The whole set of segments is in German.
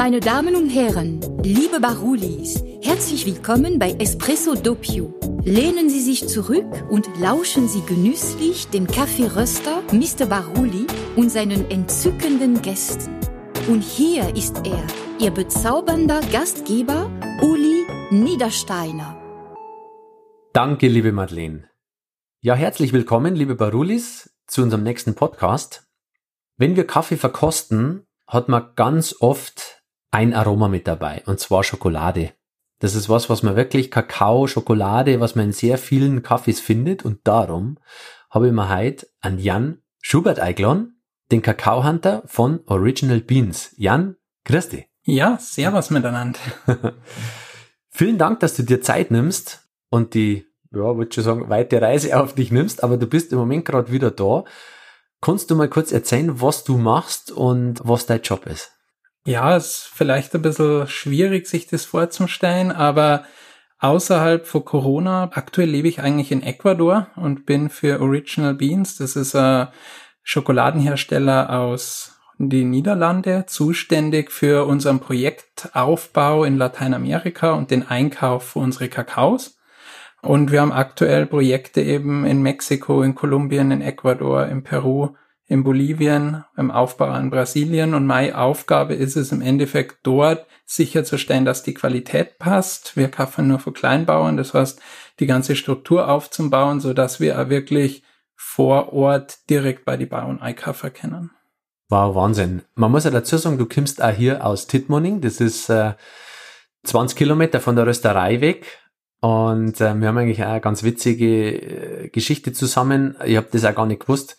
Meine Damen und Herren, liebe Barulis, herzlich willkommen bei Espresso Doppio. Lehnen Sie sich zurück und lauschen Sie genüsslich dem Kaffeeröster Mr. Baruli und seinen entzückenden Gästen. Und hier ist er, Ihr bezaubernder Gastgeber Uli Niedersteiner. Danke, liebe Madeleine. Ja, herzlich willkommen, liebe Barulis, zu unserem nächsten Podcast. Wenn wir Kaffee verkosten, hat man ganz oft ein Aroma mit dabei, und zwar Schokolade. Das ist was, was man wirklich Kakao, Schokolade, was man in sehr vielen Kaffees findet und darum habe ich mir heute an Jan Schubert eingeladen, den Kakao-Hunter von Original Beans. Jan, grüß dich. Ja, servus miteinander. Vielen Dank, dass du dir Zeit nimmst und die, ja, würde schon sagen, weite Reise auf dich nimmst, aber du bist im Moment gerade wieder da. Kannst du mal kurz erzählen, was du machst und was dein Job ist? Ja, ist vielleicht ein bisschen schwierig, sich das vorzustellen, aber außerhalb von Corona, aktuell lebe ich eigentlich in Ecuador und bin für Original Beans, das ist ein Schokoladenhersteller aus den Niederlande, zuständig für unseren Projektaufbau in Lateinamerika und den Einkauf für unsere Kakaos. Und wir haben aktuell Projekte eben in Mexiko, in Kolumbien, in Ecuador, in Peru, in Bolivien, im Aufbau an Brasilien und meine Aufgabe ist es im Endeffekt dort sicherzustellen, dass die Qualität passt. Wir kaufen nur für Kleinbauern, das heißt, die ganze Struktur aufzubauen, so dass wir auch wirklich vor Ort direkt bei die Bauern einkaufen können. Wow, Wahnsinn. Man muss ja dazu sagen, du kommst auch hier aus Tittmoning, das ist äh, 20 Kilometer von der Rösterei weg. Und äh, wir haben eigentlich auch eine ganz witzige äh, Geschichte zusammen. Ich habe das auch gar nicht gewusst.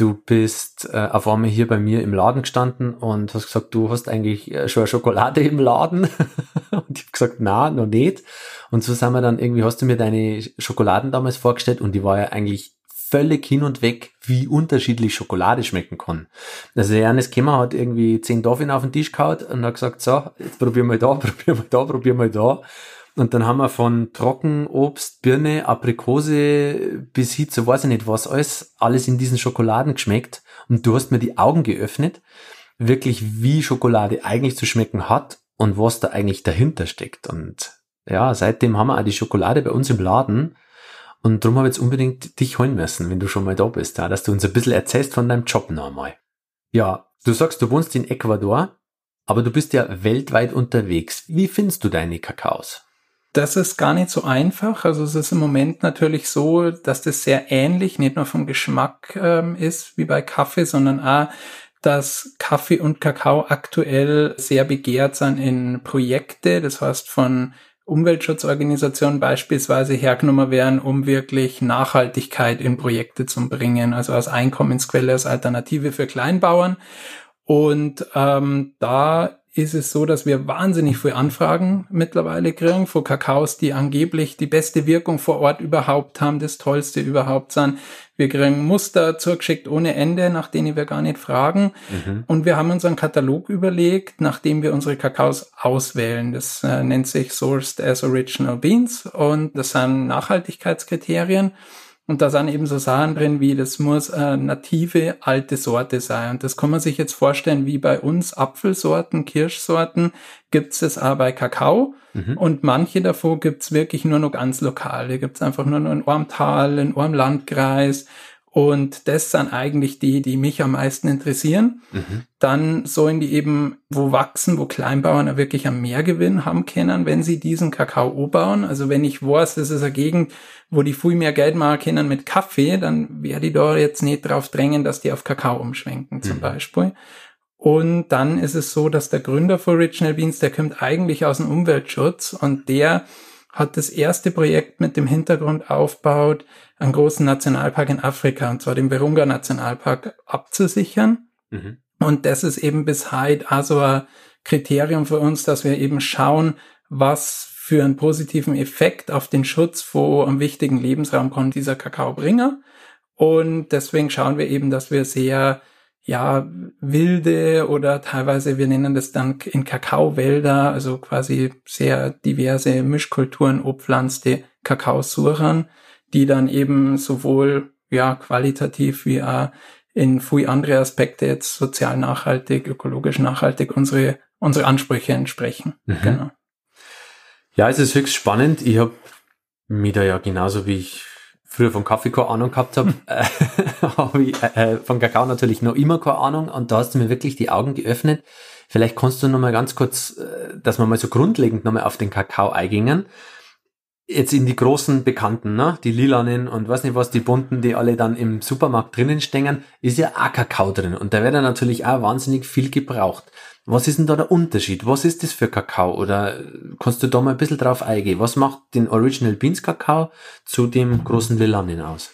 Du bist äh, auf einmal hier bei mir im Laden gestanden und hast gesagt, du hast eigentlich äh, schon eine Schokolade im Laden. und ich habe gesagt, na, noch nicht. Und so sind wir dann irgendwie, hast du mir deine Schokoladen damals vorgestellt und die war ja eigentlich völlig hin und weg, wie unterschiedlich Schokolade schmecken kann. Also der Ernest Kemmer hat irgendwie zehn Toffin auf den Tisch gehauen und hat gesagt, so, jetzt probier mal da, probier mal da, probier mal da. Und dann haben wir von Trockenobst, Birne, Aprikose bis hin zu weiß ich nicht was alles, alles in diesen Schokoladen geschmeckt. Und du hast mir die Augen geöffnet, wirklich wie Schokolade eigentlich zu schmecken hat und was da eigentlich dahinter steckt. Und ja, seitdem haben wir auch die Schokolade bei uns im Laden. Und darum habe ich jetzt unbedingt dich holen müssen, wenn du schon mal da bist, ja, dass du uns ein bisschen erzählst von deinem Job noch einmal. Ja, du sagst, du wohnst in Ecuador, aber du bist ja weltweit unterwegs. Wie findest du deine Kakaos? Das ist gar nicht so einfach. Also es ist im Moment natürlich so, dass das sehr ähnlich, nicht nur vom Geschmack ähm, ist wie bei Kaffee, sondern auch, dass Kaffee und Kakao aktuell sehr begehrt sind in Projekte. Das heißt von Umweltschutzorganisationen beispielsweise hergenommen werden, um wirklich Nachhaltigkeit in Projekte zu bringen, also als Einkommensquelle, als Alternative für Kleinbauern. Und ähm, da ist es so, dass wir wahnsinnig viele Anfragen mittlerweile kriegen von Kakaos, die angeblich die beste Wirkung vor Ort überhaupt haben, das Tollste überhaupt sind. Wir kriegen Muster zugeschickt ohne Ende, nach denen wir gar nicht fragen. Mhm. Und wir haben unseren Katalog überlegt, nachdem wir unsere Kakaos auswählen. Das äh, nennt sich Sourced as Original Beans und das sind Nachhaltigkeitskriterien. Und da sind eben so Sachen drin, wie das muss eine native alte Sorte sein. Und das kann man sich jetzt vorstellen, wie bei uns Apfelsorten, Kirschsorten, gibt's es auch bei Kakao. Mhm. Und manche davon gibt's wirklich nur noch ganz lokal. Die gibt's einfach nur noch in einem Tal, in einem Landkreis. Und das sind eigentlich die, die mich am meisten interessieren. Mhm. Dann sollen die eben wo wachsen, wo Kleinbauern wirklich am Mehrgewinn haben können, wenn sie diesen Kakao bauen. Also wenn ich weiß, das ist eine Gegend, wo die viel mehr Geld machen können mit Kaffee, dann werde ich da jetzt nicht drauf drängen, dass die auf Kakao umschwenken zum mhm. Beispiel. Und dann ist es so, dass der Gründer von Original Beans, der kommt eigentlich aus dem Umweltschutz und der hat das erste Projekt mit dem Hintergrund aufgebaut, einen großen Nationalpark in Afrika, und zwar den Virunga Nationalpark abzusichern. Mhm. Und das ist eben bis heute also ein Kriterium für uns, dass wir eben schauen, was für einen positiven Effekt auf den Schutz von einem wichtigen Lebensraum kann dieser Kakao bringen. Und deswegen schauen wir eben, dass wir sehr ja, wilde oder teilweise, wir nennen das dann in Kakaowälder, also quasi sehr diverse Mischkulturen obpflanzte Kakaosuchern, die dann eben sowohl ja qualitativ wie auch in viel andere Aspekte jetzt sozial nachhaltig, ökologisch nachhaltig unsere unsere Ansprüche entsprechen. Mhm. Genau. Ja, es ist höchst spannend. Ich habe mir da ja genauso wie ich früher von Kaffee keine Ahnung gehabt habe, äh, habe ich äh, von Kakao natürlich noch immer keine Ahnung und da hast du mir wirklich die Augen geöffnet. Vielleicht kannst du noch mal ganz kurz, äh, dass wir mal so grundlegend noch mal auf den Kakao eingingen. Jetzt in die großen Bekannten, ne? die lilanen und weiß nicht was, die bunten, die alle dann im Supermarkt drinnen stehen, ist ja auch Kakao drin und da wird ja natürlich auch wahnsinnig viel gebraucht. Was ist denn da der Unterschied? Was ist das für Kakao? Oder kannst du da mal ein bisschen drauf eingehen? Was macht den Original Beans Kakao zu dem großen Lilanen aus?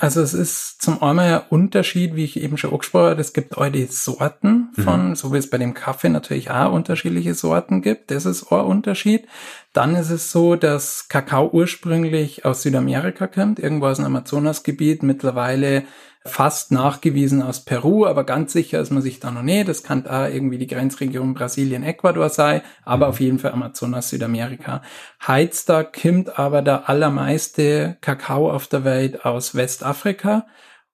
Also es ist zum einen ein Unterschied, wie ich eben schon angesprochen habe, es gibt all die Sorten von, mhm. so wie es bei dem Kaffee natürlich auch unterschiedliche Sorten gibt, das ist ein Unterschied. Dann ist es so, dass Kakao ursprünglich aus Südamerika kommt, irgendwo aus dem Amazonasgebiet, mittlerweile fast nachgewiesen aus Peru, aber ganz sicher ist man sich da noch nicht. Das kann da irgendwie die Grenzregion Brasilien, Ecuador sein, aber mhm. auf jeden Fall Amazonas, Südamerika. Heizda kommt aber der allermeiste Kakao auf der Welt aus Westafrika.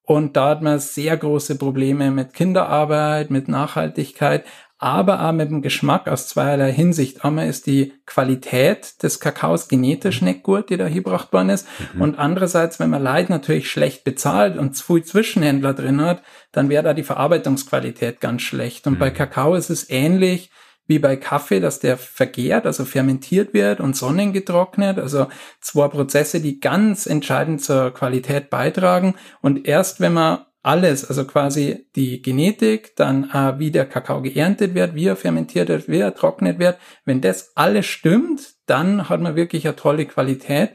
Und da hat man sehr große Probleme mit Kinderarbeit, mit Nachhaltigkeit aber auch mit dem Geschmack aus zweierlei Hinsicht. Einmal ist die Qualität des Kakaos genetisch nicht gut, die da hier gebracht worden ist. Mhm. Und andererseits, wenn man Leid natürlich schlecht bezahlt und zu viel Zwischenhändler drin hat, dann wäre da die Verarbeitungsqualität ganz schlecht. Und mhm. bei Kakao ist es ähnlich wie bei Kaffee, dass der vergärt, also fermentiert wird und sonnengetrocknet. Also zwei Prozesse, die ganz entscheidend zur Qualität beitragen. Und erst wenn man alles, also quasi die Genetik, dann äh, wie der Kakao geerntet wird, wie er fermentiert wird, wie er trocknet wird. Wenn das alles stimmt, dann hat man wirklich eine tolle Qualität.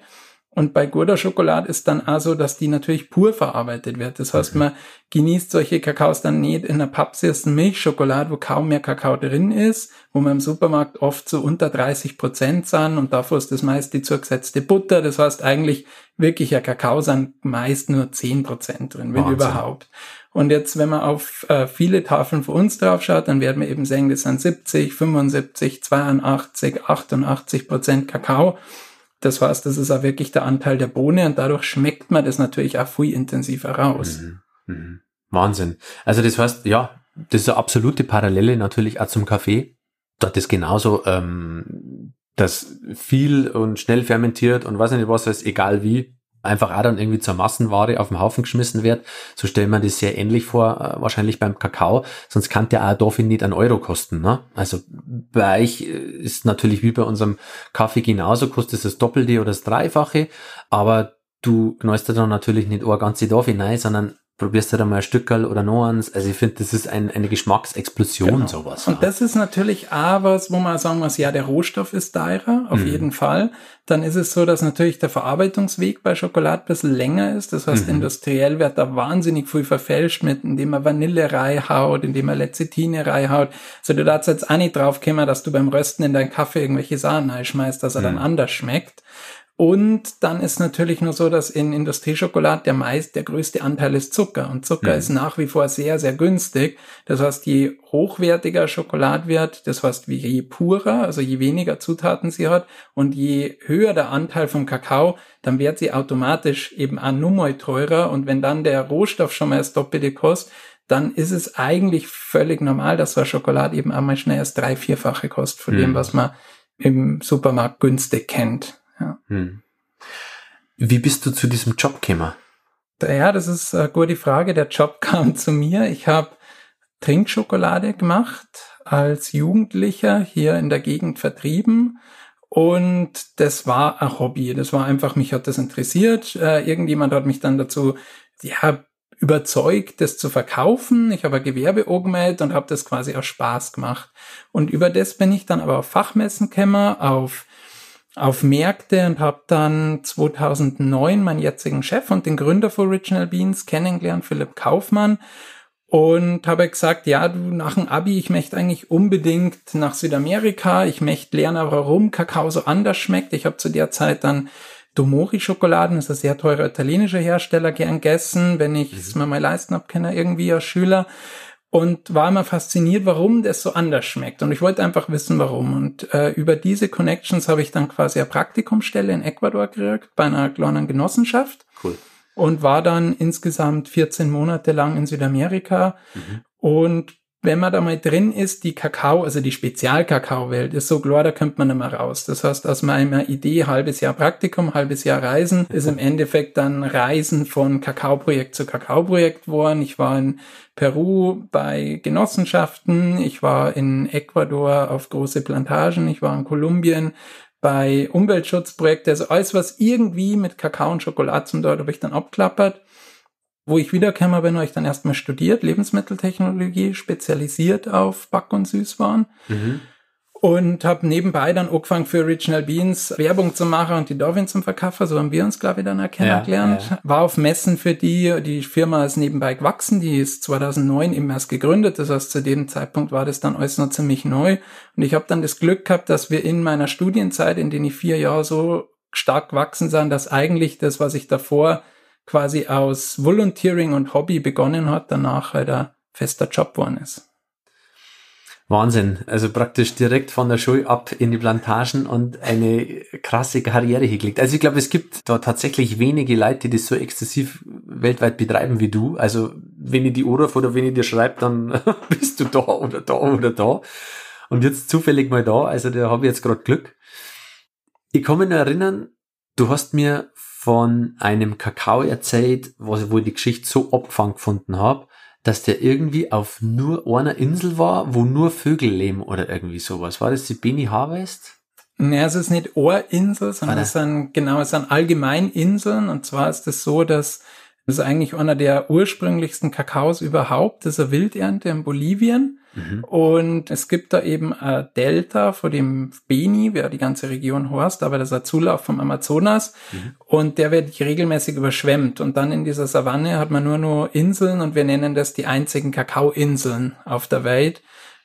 Und bei Gouda Schokolade ist dann auch so, dass die natürlich pur verarbeitet wird. Das heißt, man genießt solche Kakaos dann nicht in einer pappsiersten Milchschokolade, wo kaum mehr Kakao drin ist, wo man im Supermarkt oft so unter 30 Prozent sind und davor ist das meist die zugesetzte Butter. Das heißt, eigentlich wirklicher Kakao sind meist nur 10 Prozent drin, wenn Wahnsinn. überhaupt. Und jetzt, wenn man auf äh, viele Tafeln von uns drauf schaut, dann werden wir eben sehen, das sind 70, 75, 82, 88 Prozent Kakao. Das heißt, das ist auch wirklich der Anteil der Bohne und dadurch schmeckt man das natürlich auch viel intensiver raus. Mhm. Mhm. Wahnsinn. Also das heißt, ja, das ist eine absolute Parallele natürlich auch zum Kaffee. Dort ist genauso, ähm, dass viel und schnell fermentiert und weiß nicht was ist, egal wie, einfach auch dann irgendwie zur Massenware auf den Haufen geschmissen wird. So stellen wir das sehr ähnlich vor, äh, wahrscheinlich beim Kakao. Sonst kann der dafür nicht einen Euro kosten. Ne? Also bei euch äh, ist natürlich wie bei unserem Kaffee genauso, kostet es das Doppelte oder das Dreifache. Aber du knallst da dann natürlich nicht eine ganze Dorf hinein, sondern probierst du da mal ein Stückerl oder noch eins. Also ich finde, das ist ein, eine Geschmacksexplosion, genau. sowas. Und das ist natürlich auch was, wo man sagen muss, ja, der Rohstoff ist teurer, auf mhm. jeden Fall. Dann ist es so, dass natürlich der Verarbeitungsweg bei Schokolade ein bisschen länger ist. Das heißt, mhm. industriell wird da wahnsinnig viel verfälscht mit, indem man Vanille reinhaut, indem man Lecithine reinhaut. Also du darfst jetzt auch nicht drauf kommen, dass du beim Rösten in deinen Kaffee irgendwelche Sahne einschmeißt, dass er mhm. dann anders schmeckt. Und dann ist natürlich nur so, dass in Industrieschokolade der meist, der größte Anteil ist Zucker. Und Zucker mhm. ist nach wie vor sehr, sehr günstig. Das heißt, je hochwertiger Schokolade wird, das heißt, je purer, also je weniger Zutaten sie hat und je höher der Anteil vom Kakao, dann wird sie automatisch eben auch nur mal teurer. Und wenn dann der Rohstoff schon mal das Doppelte kostet, dann ist es eigentlich völlig normal, dass so eine Schokolade eben einmal schnell erst drei, vierfache kostet von mhm. dem, was man im Supermarkt günstig kennt. Ja. Hm. Wie bist du zu diesem Job gekommen? Ja, das ist eine gute Frage. Der Job kam zu mir. Ich habe Trinkschokolade gemacht als Jugendlicher hier in der Gegend vertrieben. Und das war ein Hobby. Das war einfach, mich hat das interessiert. Äh, irgendjemand hat mich dann dazu, ja, überzeugt, das zu verkaufen. Ich habe ein Gewerbe angemeldet und habe das quasi aus Spaß gemacht. Und über das bin ich dann aber auf Fachmessen gekommen, auf auf Märkte und habe dann 2009 meinen jetzigen Chef und den Gründer von Original Beans kennengelernt, Philipp Kaufmann. Und habe gesagt, ja, du nach dem Abi, ich möchte eigentlich unbedingt nach Südamerika. Ich möchte lernen, warum Kakao so anders schmeckt. Ich habe zu der Zeit dann Domori-Schokoladen, das ist ein sehr teurer italienischer Hersteller, gern gegessen, wenn ich es mhm. mir mal leisten habe, kenne irgendwie als Schüler und war immer fasziniert, warum das so anders schmeckt. Und ich wollte einfach wissen, warum. Und äh, über diese Connections habe ich dann quasi eine Praktikumsstelle in Ecuador gekriegt, bei einer kleinen Genossenschaft. Cool. Und war dann insgesamt 14 Monate lang in Südamerika. Mhm. Und wenn man da mal drin ist, die Kakao, also die Spezialkakaowelt ist so klar, da kommt man nicht mehr raus. Das heißt, aus meiner Idee, halbes Jahr Praktikum, halbes Jahr Reisen, ist im Endeffekt dann Reisen von Kakaoprojekt zu Kakaoprojekt geworden. Ich war in Peru bei Genossenschaften, ich war in Ecuador auf große Plantagen, ich war in Kolumbien bei Umweltschutzprojekten, also alles, was irgendwie mit Kakao und Schokolade zum Dort habe ich dann abklappert wo ich wiederkäme, bin, habe ich dann erstmal studiert, Lebensmitteltechnologie, spezialisiert auf Back- und Süßwaren. Mhm. Und habe nebenbei dann angefangen für Original Beans Werbung zu machen und die Dorfin zum Verkaufen. So haben wir uns, glaube ich, dann kennengelernt. Ja, ja. War auf Messen für die. Die Firma ist nebenbei gewachsen. Die ist 2009 eben erst gegründet. Das heißt, zu dem Zeitpunkt war das dann alles noch ziemlich neu. Und ich habe dann das Glück gehabt, dass wir in meiner Studienzeit, in denen ich vier Jahre so stark gewachsen sind, dass eigentlich das, was ich davor quasi aus Volunteering und Hobby begonnen hat, danach halt ein fester Job geworden ist. Wahnsinn. Also praktisch direkt von der Schule ab in die Plantagen und eine krasse Karriere hingelegt. Also ich glaube, es gibt da tatsächlich wenige Leute, die das so exzessiv weltweit betreiben wie du. Also wenn ich die Urlaub oder wenn ich dir schreibe, dann bist du da oder da oder da. Und jetzt zufällig mal da. Also da habe ich jetzt gerade Glück. Ich kann mich nur erinnern, du hast mir von einem Kakao erzählt, wo, wo ich die Geschichte so abgefangen gefunden habe, dass der irgendwie auf nur einer Insel war, wo nur Vögel leben oder irgendwie sowas. War das die Beni Harvest? Nee, es ist nicht Ohrinsel, sondern es sind, genau, es sind Allgemeininseln. Und zwar ist es so, dass das ist eigentlich einer der ursprünglichsten Kakaos überhaupt. Das ist eine Wildernte in Bolivien. Mhm. Und es gibt da eben ein Delta vor dem Beni, wer die ganze Region horst, aber das ist ein Zulauf vom Amazonas. Mhm. Und der wird regelmäßig überschwemmt. Und dann in dieser Savanne hat man nur nur Inseln und wir nennen das die einzigen Kakaoinseln auf der Welt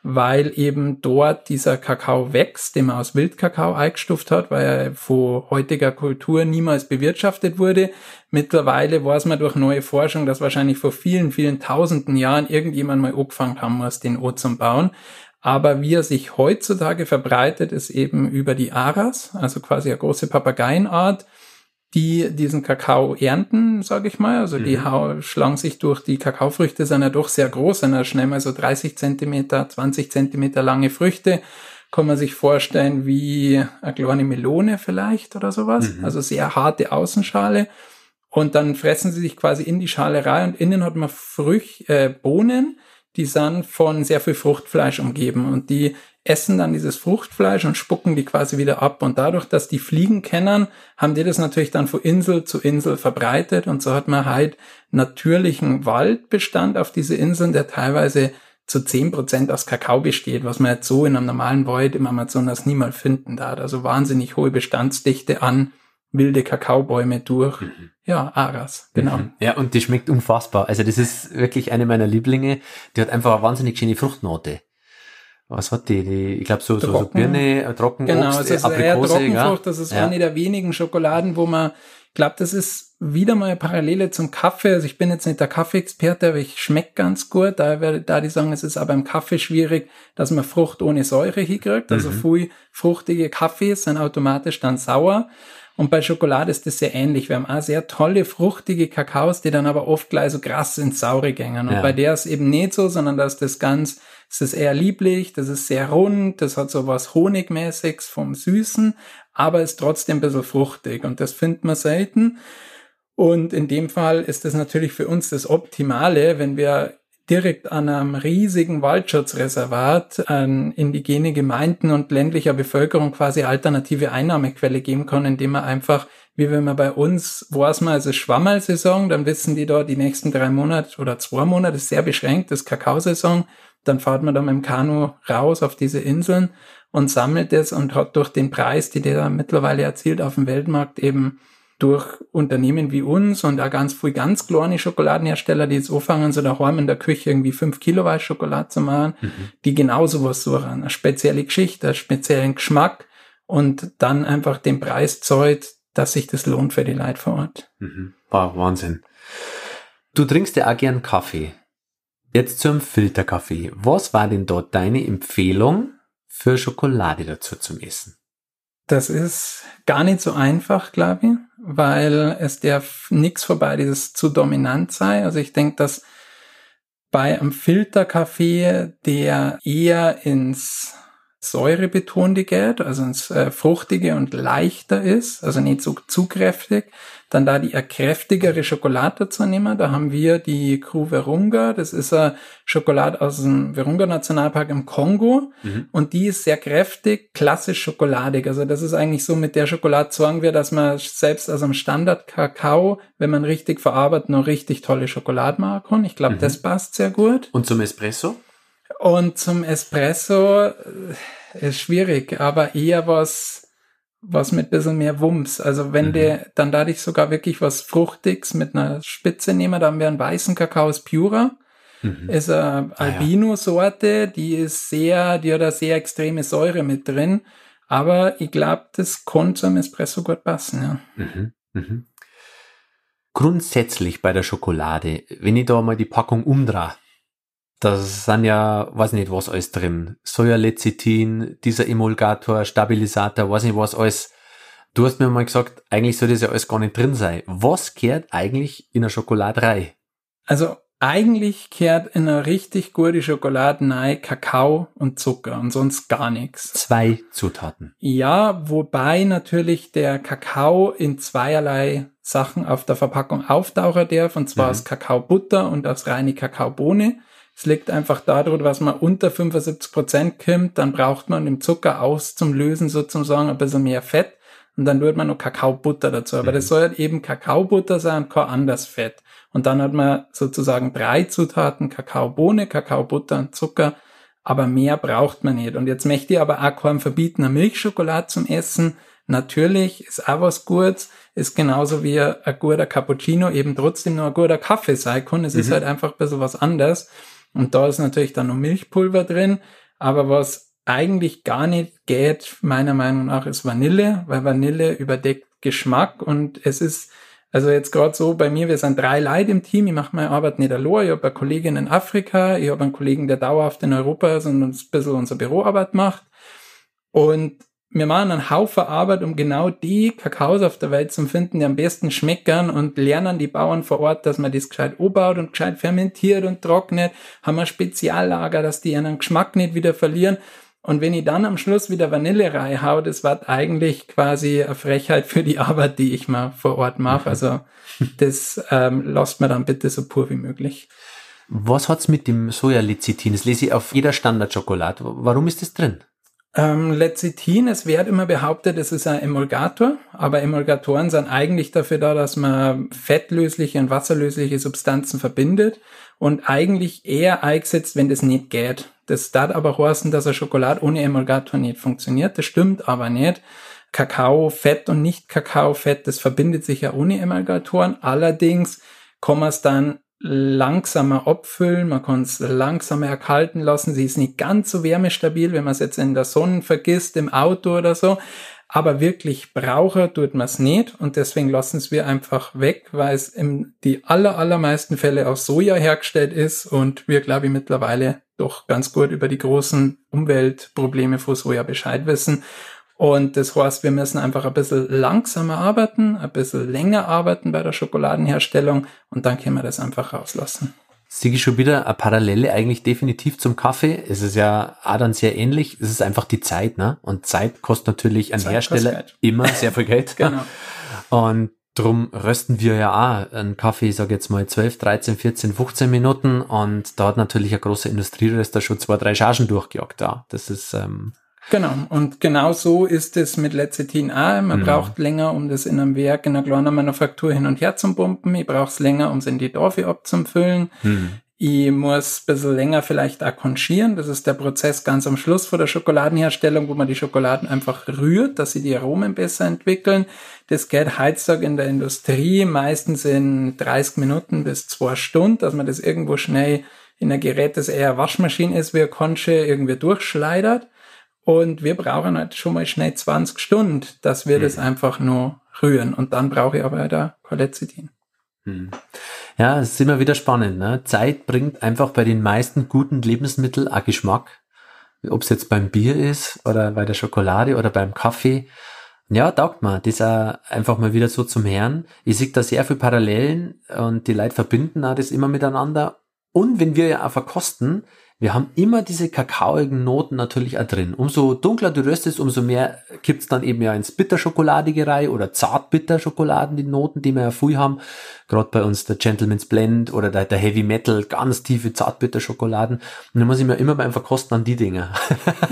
weil eben dort dieser Kakao wächst, den man aus Wildkakao eingestuft hat, weil er von heutiger Kultur niemals bewirtschaftet wurde. Mittlerweile weiß man durch neue Forschung, dass wahrscheinlich vor vielen, vielen tausenden Jahren irgendjemand mal angefangen haben muss, den O zum bauen. Aber wie er sich heutzutage verbreitet, ist eben über die Aras, also quasi eine große Papageienart die diesen Kakao ernten, sage ich mal. Also die mhm. schlagen sich durch die Kakaofrüchte, sind ja doch sehr groß, sind ja schnell mal so 30 Zentimeter, 20 Zentimeter lange Früchte. Kann man sich vorstellen wie eine kleine Melone vielleicht oder sowas. Mhm. Also sehr harte Außenschale. Und dann fressen sie sich quasi in die Schale rein und innen hat man Früch, äh, Bohnen, die sind von sehr viel Fruchtfleisch umgeben und die essen dann dieses Fruchtfleisch und spucken die quasi wieder ab. Und dadurch, dass die Fliegen kennen, haben die das natürlich dann von Insel zu Insel verbreitet. Und so hat man halt natürlichen Waldbestand auf diese Inseln, der teilweise zu zehn Prozent aus Kakao besteht, was man jetzt so in einem normalen Wald im Amazonas niemals finden darf. Also wahnsinnig hohe Bestandsdichte an wilde Kakaobäume durch. Mhm. Ja, Aras, genau. Mhm. Ja, und die schmeckt unfassbar. Also das ist wirklich eine meiner Lieblinge. Die hat einfach eine wahnsinnig schöne Fruchtnote was hat die? die ich glaube so, so, so Birne, äh, Trockenobst, genau, es ist Aprikose, eher Trockenfrucht. Ja? Das ist ja. eine der wenigen Schokoladen, wo man, ich glaube, das ist wieder mal eine Parallele zum Kaffee. Also ich bin jetzt nicht der Kaffeeexperte, aber ich schmecke ganz gut. Da, da die sagen, es ist aber im Kaffee schwierig, dass man Frucht ohne Säure hinkriegt. Also mhm. viel fruchtige Kaffees sind automatisch dann sauer. Und bei Schokolade ist das sehr ähnlich. Wir haben auch sehr tolle, fruchtige Kakaos, die dann aber oft gleich so krass ins Saure gängen. Und ja. bei der ist eben nicht so, sondern da ist das ganz es ist eher lieblich, das ist sehr rund, das hat so was Honigmäßiges vom Süßen, aber ist trotzdem ein bisschen fruchtig und das findet man selten. Und in dem Fall ist das natürlich für uns das Optimale, wenn wir direkt an einem riesigen Waldschutzreservat an indigene Gemeinden und ländlicher Bevölkerung quasi alternative Einnahmequelle geben können, indem man einfach, wie wenn man bei uns, weiß man, es ist dann wissen die da die nächsten drei Monate oder zwei Monate, ist sehr beschränkt, das Kakaosaison, dann fahrt man da mit dem Kanu raus auf diese Inseln und sammelt es und hat durch den Preis, die der mittlerweile erzielt auf dem Weltmarkt eben durch Unternehmen wie uns und auch ganz viel ganz kleine Schokoladenhersteller, die jetzt anfangen, so daheim in der Küche irgendwie fünf Kilo Weiß Schokolade zu machen, mhm. die genauso was suchen. Eine spezielle Geschichte, einen speziellen Geschmack und dann einfach den Preis zahlt, dass sich das lohnt für die Leute vor Ort. Mhm. Wow, Wahnsinn. Du trinkst ja auch gern Kaffee. Jetzt zum Filterkaffee. Was war denn dort deine Empfehlung für Schokolade dazu zum Essen? Das ist gar nicht so einfach, glaube ich, weil es darf nichts vorbei, dieses zu dominant sei. Also ich denke, dass bei einem Filterkaffee, der eher ins Säurebetonte geht, also ins äh, Fruchtige und leichter ist, also nicht so zu kräftig. Dann da die kräftigere Schokolade dazu nehmen. Da haben wir die Crew Virunga. Das ist eine Schokolade aus dem Virunga Nationalpark im Kongo. Mhm. Und die ist sehr kräftig, klassisch schokoladig. Also das ist eigentlich so mit der Schokolade sagen wir, dass man selbst aus einem Standard Kakao, wenn man richtig verarbeitet, noch richtig tolle Schokolade machen kann. Ich glaube, mhm. das passt sehr gut. Und zum Espresso? Und zum Espresso äh, ist schwierig, aber eher was, was mit bisschen mehr Wumms. Also wenn mhm. der dann dadurch sogar wirklich was Fruchtiges mit einer Spitze nehmen, dann haben wir einen weißen Kakao aus Pura. Mhm. Ist eine Albino-Sorte, die ist sehr, die hat eine sehr extreme Säure mit drin. Aber ich glaube, das konnte zum Espresso gut passen, ja. Mhm. Mhm. Grundsätzlich bei der Schokolade, wenn ich da mal die Packung umdrehe, da sind ja, weiß nicht was alles drin. Sojalecithin, dieser Emulgator, Stabilisator, weiß nicht was alles. Du hast mir mal gesagt, eigentlich soll das ja alles gar nicht drin sein. Was kehrt eigentlich in eine Schokolade rein? Also eigentlich kehrt in eine richtig gute Schokolade rein Kakao und Zucker und sonst gar nichts. Zwei Zutaten. Ja, wobei natürlich der Kakao in zweierlei Sachen auf der Verpackung auftauchen darf, und zwar mhm. aus Kakaobutter und aus reine Kakaobohne. Es liegt einfach daran, was man unter 75 Prozent kommt, dann braucht man im Zucker aus zum Lösen sozusagen ein bisschen mehr Fett und dann tut man noch Kakaobutter dazu. Aber mhm. das soll halt eben Kakaobutter sein und kein anderes Fett. Und dann hat man sozusagen drei Zutaten, Kakaobohne, Kakaobutter und Zucker, aber mehr braucht man nicht. Und jetzt möchte ich aber auch keinem verbieten, eine Milchschokolade zum Essen. Natürlich ist auch was Gutes, ist genauso wie ein guter Cappuccino eben trotzdem nur ein guter Kaffee sein kann. Es mhm. ist halt einfach ein bisschen was anderes. Und da ist natürlich dann noch Milchpulver drin. Aber was eigentlich gar nicht geht, meiner Meinung nach, ist Vanille, weil Vanille überdeckt Geschmack und es ist, also jetzt gerade so bei mir, wir sind drei Leute im Team, ich mache meine Arbeit nicht allein, ich habe eine Kollegin in Afrika, ich habe einen Kollegen, der dauerhaft in Europa ist und uns ein bisschen unsere Büroarbeit macht. Und wir machen einen Haufen Arbeit, um genau die Kakaos auf der Welt zu finden, die am besten schmeckern und lernen die Bauern vor Ort, dass man das gescheit umbaut und gescheit fermentiert und trocknet, haben wir Speziallager, dass die ihren Geschmack nicht wieder verlieren. Und wenn ich dann am Schluss wieder Vanille reinhau, das war eigentlich quasi eine Frechheit für die Arbeit, die ich mal vor Ort mache. Also das ähm, lasst mir dann bitte so pur wie möglich. Was hat's mit dem Sojalecithin? Das lese ich auf jeder Standardschokolade. Warum ist das drin? Ähm, Lecithin, es wird immer behauptet, es ist ein Emulgator, aber Emulgatoren sind eigentlich dafür da, dass man fettlösliche und wasserlösliche Substanzen verbindet und eigentlich eher eingesetzt, wenn das nicht geht. Das darf aber heißen, dass eine Schokolade ohne Emulgator nicht funktioniert. Das stimmt aber nicht. Kakaofett und nicht Kakaofett, das verbindet sich ja ohne Emulgatoren. Allerdings kann man es dann langsamer abfüllen, man kann es langsamer erkalten lassen. Sie ist nicht ganz so wärmestabil, wenn man es jetzt in der Sonne vergisst, im Auto oder so. Aber wirklich brauchen tut man es nicht und deswegen lassen es wir einfach weg, weil es in die aller, allermeisten Fälle aus Soja hergestellt ist und wir, glaube ich, mittlerweile doch ganz gut über die großen Umweltprobleme von Soja Bescheid wissen und das heißt, wir müssen einfach ein bisschen langsamer arbeiten, ein bisschen länger arbeiten bei der Schokoladenherstellung und dann können wir das einfach rauslassen. Siege schon wieder eine Parallele eigentlich definitiv zum Kaffee. Es ist ja auch dann sehr ähnlich. Es ist einfach die Zeit, ne? Und Zeit kostet natürlich ein Zeit Hersteller immer sehr viel Geld. genau. Und drum rösten wir ja auch einen Kaffee, ich sage jetzt mal 12, 13, 14, 15 Minuten. Und da hat natürlich ein großer Industrieröster schon zwei, drei Chargen durchgejagt da. Das ist ähm, Genau, und genau so ist es mit Lecithin auch. Man mhm. braucht länger, um das in einem Werk, in einer kleinen Manufaktur hin und her zu pumpen. Ich brauche es länger, um es in die Dorfe abzufüllen. Mhm. Ich muss ein bisschen länger vielleicht auch konchieren. Das ist der Prozess ganz am Schluss vor der Schokoladenherstellung, wo man die Schokoladen einfach rührt, dass sie die Aromen besser entwickeln. Das geht heutzutage in der Industrie meistens in 30 Minuten bis zwei Stunden, dass man das irgendwo schnell in ein Gerät, das eher Waschmaschine ist, wie ein Conche, irgendwie durchschleudert. Und wir brauchen halt schon mal schnell 20 Stunden, dass wir mhm. das einfach nur rühren. Und dann brauche ich aber da Cholecithin. Mhm. Ja, es ist immer wieder spannend. Ne? Zeit bringt einfach bei den meisten guten Lebensmitteln auch Geschmack. Ob es jetzt beim Bier ist oder bei der Schokolade oder beim Kaffee. Ja, taugt man, das auch einfach mal wieder so zum Herrn. Ich sehe da sehr viele Parallelen und die Leute verbinden auch das immer miteinander Und wenn wir ja auch verkosten, wir haben immer diese kakaoigen Noten natürlich auch drin. Umso dunkler du röstest, umso mehr kippt's dann eben ja ins Bitterschokoladige rein oder Zartbitterschokoladen, die Noten, die wir ja früh haben. Gerade bei uns der Gentleman's Blend oder der, der Heavy Metal, ganz tiefe Zartbitterschokoladen. Und dann muss ich mir immer beim Verkosten an die Dinge.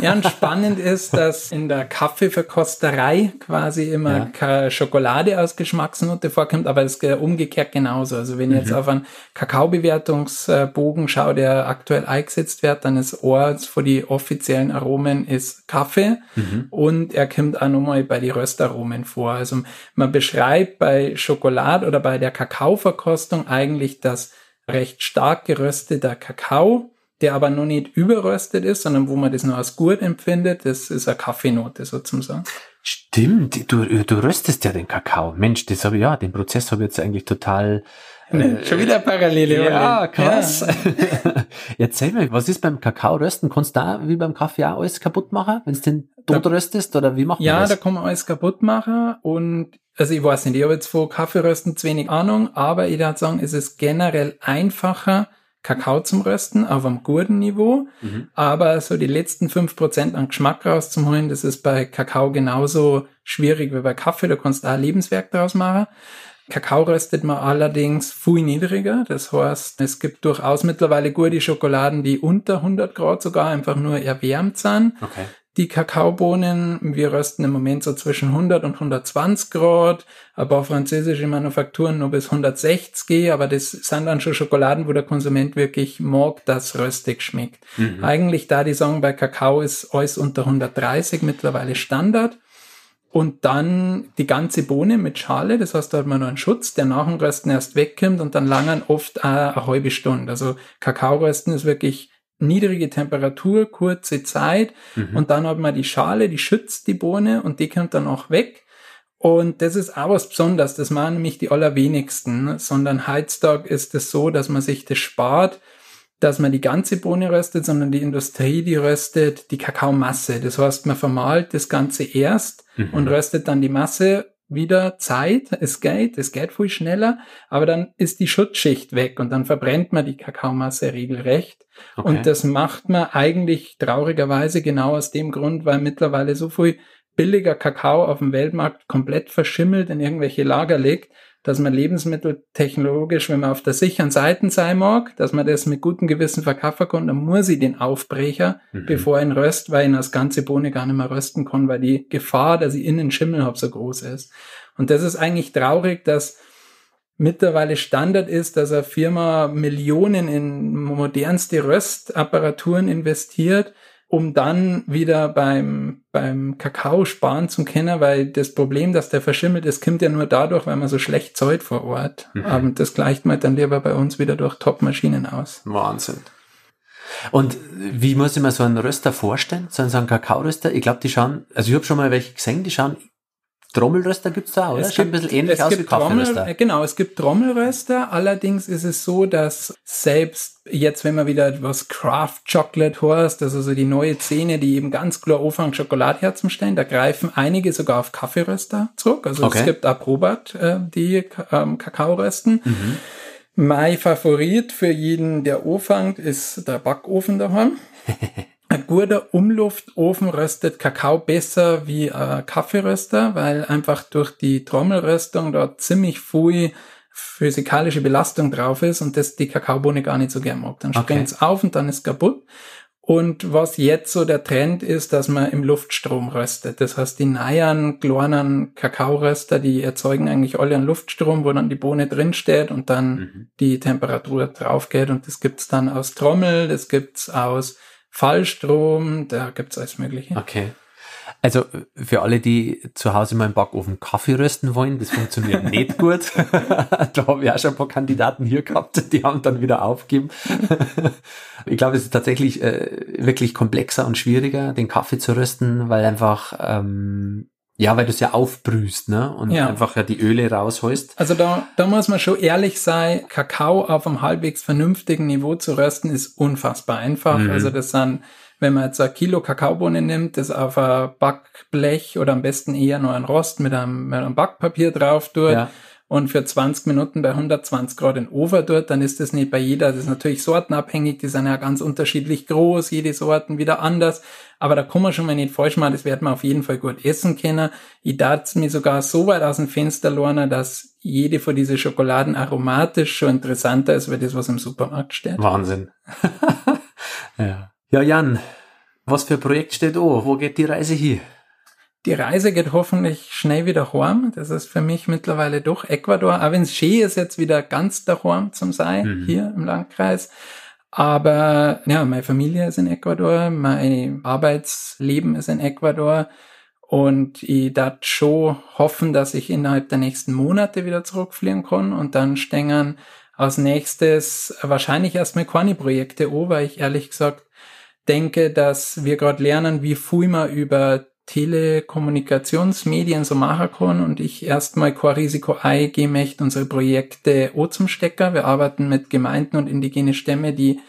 Ja, und spannend ist, dass in der Kaffeeverkosterei quasi immer ja. Schokolade aus Geschmacksnote vorkommt, aber es ist umgekehrt genauso. Also wenn ich jetzt mhm. auf einen Kakaobewertungsbogen schaue, der aktuell eingesetzt wird, dann ist Ort für die offiziellen Aromen ist Kaffee mhm. und er kommt auch nochmal bei die Röstaromen vor. Also man beschreibt bei Schokolade oder bei der Kakao Kakaoverkostung eigentlich das recht stark gerösteter Kakao, der aber noch nicht überröstet ist, sondern wo man das nur als gut empfindet. Das ist eine Kaffeenote sozusagen. Stimmt, du, du röstest ja den Kakao. Mensch, das habe ich, ja, den Prozess habe ich jetzt eigentlich total äh, Schon wieder Parallele. Ja, krass. Ja. Erzähl mir, was ist beim Kakao rösten? Kannst du da wie beim Kaffee auch alles kaputt machen, wenn es den tot röstest oder wie macht man ja, das? Ja, da kann man alles kaputt machen und also ich weiß nicht, ich habe jetzt von Kaffeerösten zu wenig Ahnung, aber ich würde sagen, es ist generell einfacher, Kakao zum Rösten auf einem guten Niveau, mhm. aber so die letzten fünf Prozent an Geschmack rauszuholen, das ist bei Kakao genauso schwierig wie bei Kaffee, da kannst du auch Lebenswerk draus machen. Kakao röstet man allerdings viel niedriger. Das heißt, es gibt durchaus mittlerweile gute Schokoladen, die unter 100 Grad sogar einfach nur erwärmt sind. Okay. Die Kakaobohnen, wir rösten im Moment so zwischen 100 und 120 Grad, ein paar französische Manufakturen nur bis 160, aber das sind dann schon Schokoladen, wo der Konsument wirklich mag, dass röstig schmeckt. Mhm. Eigentlich da die sagen, bei Kakao ist alles unter 130 mittlerweile Standard und dann die ganze Bohne mit Schale, das heißt, da hat man noch einen Schutz, der nach dem Rösten erst wegkommt und dann langern oft eine, eine halbe Stunde. Also Kakaorösten ist wirklich niedrige Temperatur, kurze Zeit mhm. und dann hat man die Schale, die schützt die Bohne und die kommt dann auch weg. Und das ist auch was Besonderes, das machen nämlich die allerwenigsten, sondern heutzutage ist es so, dass man sich das spart, dass man die ganze Bohne röstet, sondern die Industrie, die röstet die Kakaomasse. Das heißt, man vermahlt das Ganze erst mhm. und röstet dann die Masse wieder Zeit. Es geht, es geht viel schneller, aber dann ist die Schutzschicht weg und dann verbrennt man die Kakaomasse regelrecht. Okay. Und das macht man eigentlich traurigerweise genau aus dem Grund, weil mittlerweile so viel billiger Kakao auf dem Weltmarkt komplett verschimmelt in irgendwelche Lager liegt, dass man Lebensmittel technologisch, wenn man auf der sicheren Seite sein mag, dass man das mit gutem Gewissen verkaufen kann, dann muss ich den Aufbrecher, mhm. bevor ich ihn röst, weil ich das ganze Bohne gar nicht mehr rösten kann, weil die Gefahr, dass ich innen Schimmel habe, so groß ist. Und das ist eigentlich traurig, dass mittlerweile Standard ist, dass eine Firma Millionen in modernste Röstapparaturen investiert, um dann wieder beim, beim Kakao sparen zu können, weil das Problem, dass der verschimmelt ist, kommt ja nur dadurch, weil man so schlecht zahlt vor Ort. Mhm. Und das gleicht man dann lieber bei uns wieder durch Top-Maschinen aus. Wahnsinn. Und wie muss ich mir so einen Röster vorstellen? So einen, Kakaoröster? Ich glaube, die schauen, also ich habe schon mal welche gesehen, die schauen Trommelröster gibt's da, oder? Es Schaut gibt, ein bisschen ähnlich aus wie Kaffeeröster. Trommel, genau, es gibt Trommelröster. Allerdings ist es so, dass selbst jetzt, wenn man wieder etwas Craft Chocolate heißt, also so die neue Szene, die eben ganz klar anfangen, Schokolade herzustellen, da greifen einige sogar auf Kaffeeröster zurück. Also okay. es gibt auch Probat, äh, die ähm, Kakao rösten. Mhm. Mein Favorit für jeden, der anfängt, ist der Backofen daheim. Ein guter Umluftofen röstet Kakao besser wie ein Kaffeeröster, weil einfach durch die Trommelröstung dort ziemlich viel physikalische Belastung drauf ist und das die Kakaobohne gar nicht so gern mag. Dann okay. es auf und dann ist kaputt. Und was jetzt so der Trend ist, dass man im Luftstrom röstet. Das heißt, die neuen kleinen Kakaoröster, die erzeugen eigentlich alle einen Luftstrom, wo dann die Bohne drinsteht und dann mhm. die Temperatur drauf geht. Und das gibt's dann aus Trommel, das gibt's aus Fallstrom, da gibt's alles Mögliche. Okay. Also für alle, die zu Hause mal im Backofen Kaffee rösten wollen, das funktioniert nicht gut. da habe ich auch schon ein paar Kandidaten hier gehabt, die haben dann wieder aufgegeben. ich glaube, es ist tatsächlich äh, wirklich komplexer und schwieriger, den Kaffee zu rösten, weil einfach ähm, ja, weil du es ja aufbrühst, ne? Und ja. einfach ja die Öle rausholst. Also da, da muss man schon ehrlich sein, Kakao auf einem halbwegs vernünftigen Niveau zu rösten, ist unfassbar einfach. Mhm. Also das sind, wenn man jetzt ein Kilo Kakaobohnen nimmt, das auf ein Backblech oder am besten eher nur ein Rost mit einem, mit einem Backpapier drauf tut. Ja und für 20 Minuten bei 120 Grad in Ofen dort, dann ist das nicht bei jeder, das ist natürlich sortenabhängig, die sind ja ganz unterschiedlich groß, jede Sorten wieder anders, aber da kann man schon mal nicht falsch machen, das wird man auf jeden Fall gut essen können. Ich darf mir sogar so weit aus dem Fenster lernen, dass jede von diesen Schokoladen aromatisch schon interessanter ist, wie das, was im Supermarkt steht. Wahnsinn. ja. ja, Jan, was für ein Projekt steht da? Wo geht die Reise hier? Die Reise geht hoffentlich schnell wieder heim. Das ist für mich mittlerweile doch Ecuador. Auch wenn es schön ist, jetzt wieder ganz daheim zum sein, mhm. hier im Landkreis. Aber ja, meine Familie ist in Ecuador, mein Arbeitsleben ist in Ecuador. Und ich darf schon hoffen, dass ich innerhalb der nächsten Monate wieder zurückfliegen kann und dann stehen als nächstes wahrscheinlich erstmal keine Projekte an, weil ich ehrlich gesagt denke, dass wir gerade lernen, wie viel man über Telekommunikationsmedien so machen kann und ich erstmal kein Risiko eingehen möchte, unsere Projekte O zum Stecker. Wir arbeiten mit Gemeinden und indigene Stämme, die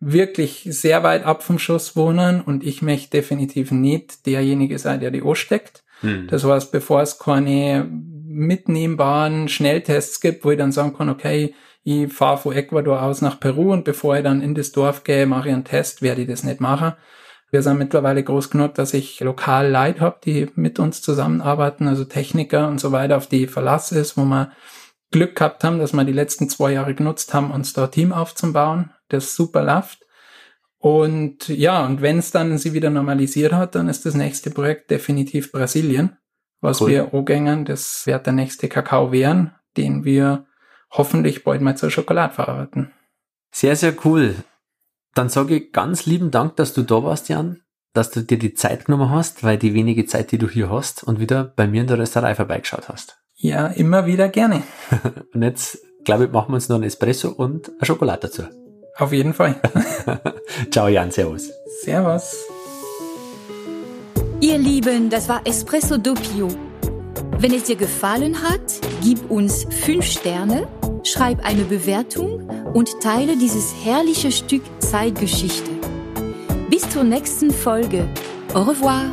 wirklich sehr weit ab vom Schuss wohnen und ich möchte definitiv nicht derjenige sein, der die O steckt. Hm. Das heißt, bevor es keine mitnehmbaren Schnelltests gibt, wo ich dann sagen kann, okay, ich fahre von Ecuador aus nach Peru und bevor ich dann in das Dorf gehe, mache ich einen Test, werde ich das nicht machen. Wir sind mittlerweile groß genug, dass ich lokal Leute habe, die mit uns zusammenarbeiten, also Techniker und so weiter, auf die Verlass ist, wo wir Glück gehabt haben, dass wir die letzten zwei Jahre genutzt haben, uns da Team aufzubauen, das super läuft. Und ja, und wenn es dann sie wieder normalisiert hat, dann ist das nächste Projekt definitiv Brasilien, was cool. wir angängen. Das wird der nächste Kakao werden, den wir hoffentlich bald mal zur Schokolade verarbeiten. Sehr, sehr cool. Dann sage ich ganz lieben Dank, dass du da warst, Jan, dass du dir die Zeit genommen hast, weil die wenige Zeit, die du hier hast und wieder bei mir in der Rösterei vorbeigeschaut hast. Ja, immer wieder gerne. und jetzt, glaube ich, machen wir uns noch ein Espresso und eine Schokolade dazu. Auf jeden Fall. Ciao, Jan, servus. Servus. Ihr Lieben, das war Espresso Doppio. Wenn es dir gefallen hat, gib uns fünf Sterne, schreib eine Bewertung und teile dieses herrliche Stück Zeitgeschichte. Bis zur nächsten Folge. Au revoir.